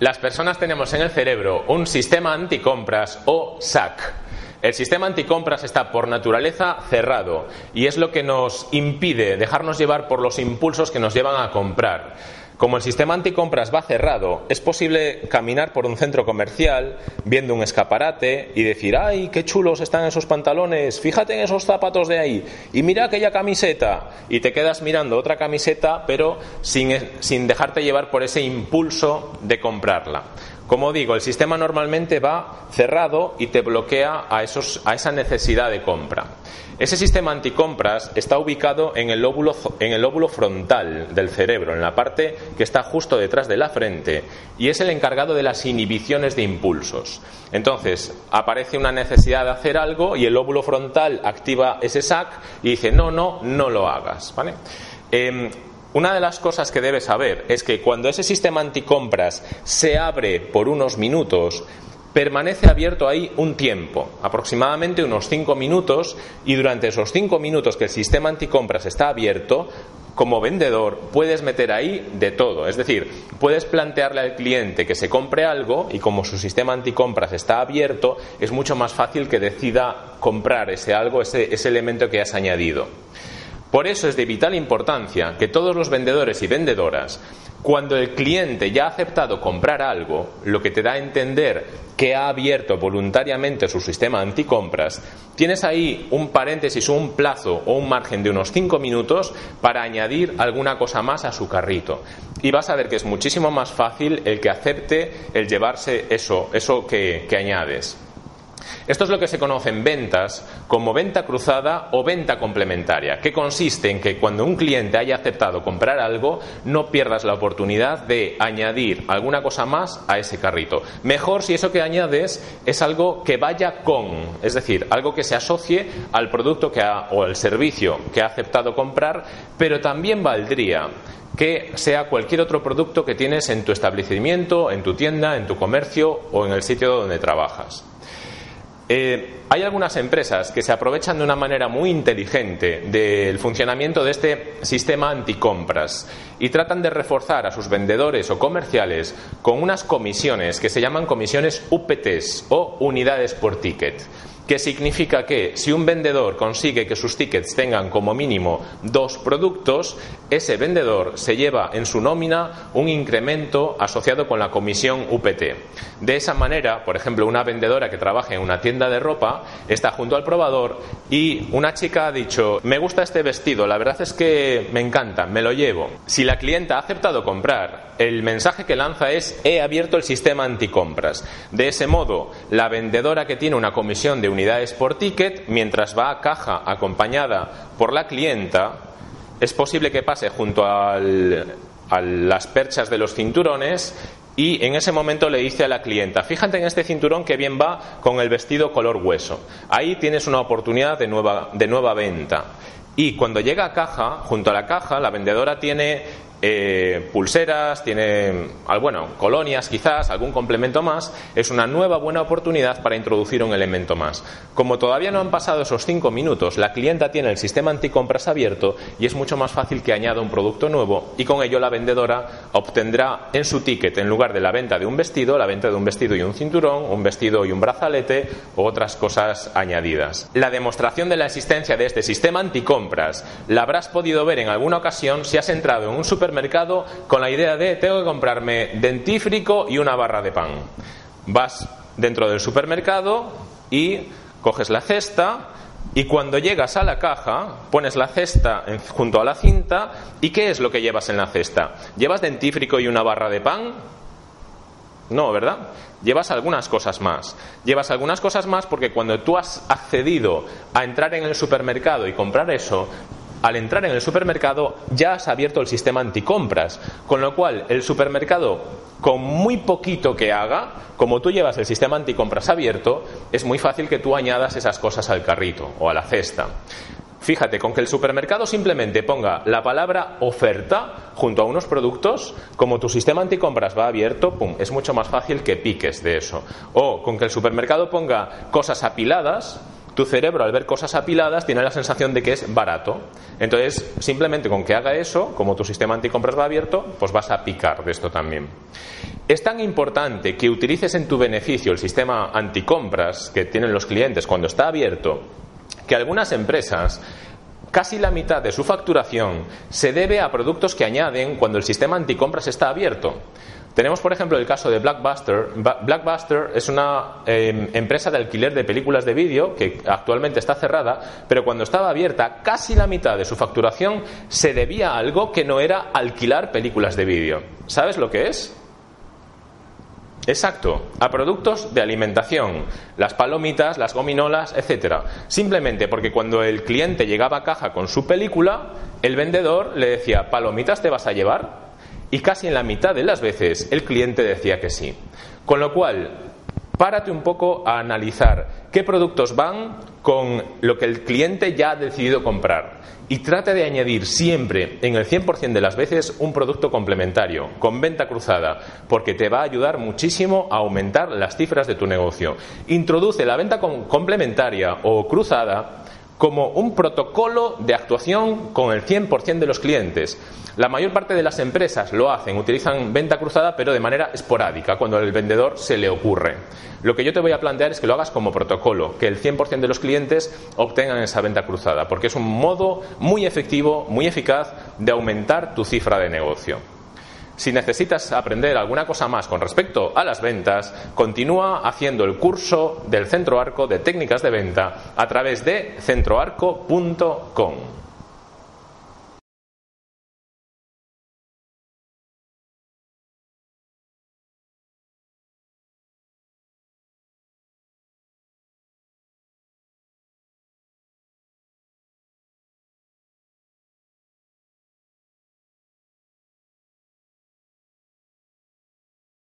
Las personas tenemos en el cerebro un sistema anticompras o SAC. El sistema anticompras está por naturaleza cerrado y es lo que nos impide dejarnos llevar por los impulsos que nos llevan a comprar. Como el sistema anticompras va cerrado, es posible caminar por un centro comercial viendo un escaparate y decir, ay, qué chulos están esos pantalones, fíjate en esos zapatos de ahí y mira aquella camiseta. Y te quedas mirando otra camiseta, pero sin, sin dejarte llevar por ese impulso de comprarla. Como digo, el sistema normalmente va cerrado y te bloquea a, esos, a esa necesidad de compra. Ese sistema anticompras está ubicado en el, lóbulo, en el frontal del cerebro, en la parte que está justo detrás de la frente, y es el encargado de las inhibiciones de impulsos. Entonces, aparece una necesidad de hacer algo y el lóbulo frontal activa ese SAC y dice, no, no, no lo hagas. ¿vale? Em, una de las cosas que debes saber es que cuando ese sistema anticompras se abre por unos minutos, permanece abierto ahí un tiempo, aproximadamente unos cinco minutos, y durante esos cinco minutos que el sistema anticompras está abierto, como vendedor puedes meter ahí de todo. Es decir, puedes plantearle al cliente que se compre algo y como su sistema anticompras está abierto, es mucho más fácil que decida comprar ese algo, ese, ese elemento que has añadido. Por eso es de vital importancia que todos los vendedores y vendedoras, cuando el cliente ya ha aceptado comprar algo, lo que te da a entender que ha abierto voluntariamente su sistema anticompras, tienes ahí un paréntesis o un plazo o un margen de unos 5 minutos para añadir alguna cosa más a su carrito. Y vas a ver que es muchísimo más fácil el que acepte el llevarse eso, eso que, que añades. Esto es lo que se conoce en ventas como venta cruzada o venta complementaria, que consiste en que cuando un cliente haya aceptado comprar algo, no pierdas la oportunidad de añadir alguna cosa más a ese carrito. Mejor si eso que añades es algo que vaya con, es decir, algo que se asocie al producto que o al servicio que ha aceptado comprar, pero también valdría que sea cualquier otro producto que tienes en tu establecimiento, en tu tienda, en tu comercio o en el sitio donde trabajas. Eh, hay algunas empresas que se aprovechan de una manera muy inteligente del funcionamiento de este sistema anticompras y tratan de reforzar a sus vendedores o comerciales con unas comisiones que se llaman comisiones UPTs o unidades por ticket que significa que si un vendedor consigue que sus tickets tengan como mínimo dos productos, ese vendedor se lleva en su nómina un incremento asociado con la comisión UPT. De esa manera, por ejemplo, una vendedora que trabaja en una tienda de ropa está junto al probador y una chica ha dicho, me gusta este vestido, la verdad es que me encanta, me lo llevo. Si la clienta ha aceptado comprar, el mensaje que lanza es, he abierto el sistema anticompras. De ese modo, la vendedora que tiene una comisión de unidades por ticket, mientras va a caja acompañada por la clienta, es posible que pase junto a las perchas de los cinturones y en ese momento le dice a la clienta, fíjate en este cinturón que bien va con el vestido color hueso. Ahí tienes una oportunidad de nueva, de nueva venta. Y cuando llega a caja, junto a la caja, la vendedora tiene eh, pulseras, tiene, bueno, colonias quizás, algún complemento más, es una nueva buena oportunidad para introducir un elemento más. Como todavía no han pasado esos cinco minutos, la clienta tiene el sistema anticompras abierto y es mucho más fácil que añada un producto nuevo y con ello la vendedora obtendrá en su ticket, en lugar de la venta de un vestido, la venta de un vestido y un cinturón, un vestido y un brazalete u otras cosas añadidas. La demostración de la existencia de este sistema anticompras la habrás podido ver en alguna ocasión si has entrado en un super mercado con la idea de tengo que comprarme dentífrico y una barra de pan. Vas dentro del supermercado y coges la cesta y cuando llegas a la caja pones la cesta junto a la cinta y ¿qué es lo que llevas en la cesta? ¿Llevas dentífrico y una barra de pan? No, ¿verdad? Llevas algunas cosas más. Llevas algunas cosas más porque cuando tú has accedido a entrar en el supermercado y comprar eso, al entrar en el supermercado ya has abierto el sistema anticompras, con lo cual el supermercado, con muy poquito que haga, como tú llevas el sistema anticompras abierto, es muy fácil que tú añadas esas cosas al carrito o a la cesta. Fíjate, con que el supermercado simplemente ponga la palabra oferta junto a unos productos, como tu sistema anticompras va abierto, pum, es mucho más fácil que piques de eso. O con que el supermercado ponga cosas apiladas, tu cerebro al ver cosas apiladas tiene la sensación de que es barato. Entonces, simplemente con que haga eso, como tu sistema anticompras va abierto, pues vas a picar de esto también. Es tan importante que utilices en tu beneficio el sistema anticompras que tienen los clientes cuando está abierto, que algunas empresas casi la mitad de su facturación se debe a productos que añaden cuando el sistema anticompras está abierto. Tenemos, por ejemplo, el caso de Blackbuster. Blackbuster es una em, empresa de alquiler de películas de vídeo que actualmente está cerrada, pero cuando estaba abierta, casi la mitad de su facturación se debía a algo que no era alquilar películas de vídeo. ¿Sabes lo que es? Exacto, a productos de alimentación, las palomitas, las gominolas, etcétera. Simplemente porque cuando el cliente llegaba a caja con su película, el vendedor le decía, "¿Palomitas te vas a llevar?" Y casi en la mitad de las veces el cliente decía que sí. Con lo cual, párate un poco a analizar qué productos van con lo que el cliente ya ha decidido comprar y trata de añadir siempre, en el 100% de las veces, un producto complementario, con venta cruzada, porque te va a ayudar muchísimo a aumentar las cifras de tu negocio. Introduce la venta complementaria o cruzada como un protocolo de actuación con el 100% de los clientes. La mayor parte de las empresas lo hacen, utilizan venta cruzada, pero de manera esporádica, cuando al vendedor se le ocurre. Lo que yo te voy a plantear es que lo hagas como protocolo, que el 100% de los clientes obtengan esa venta cruzada, porque es un modo muy efectivo, muy eficaz de aumentar tu cifra de negocio. Si necesitas aprender alguna cosa más con respecto a las ventas, continúa haciendo el curso del Centro Arco de técnicas de venta a través de centroarco.com.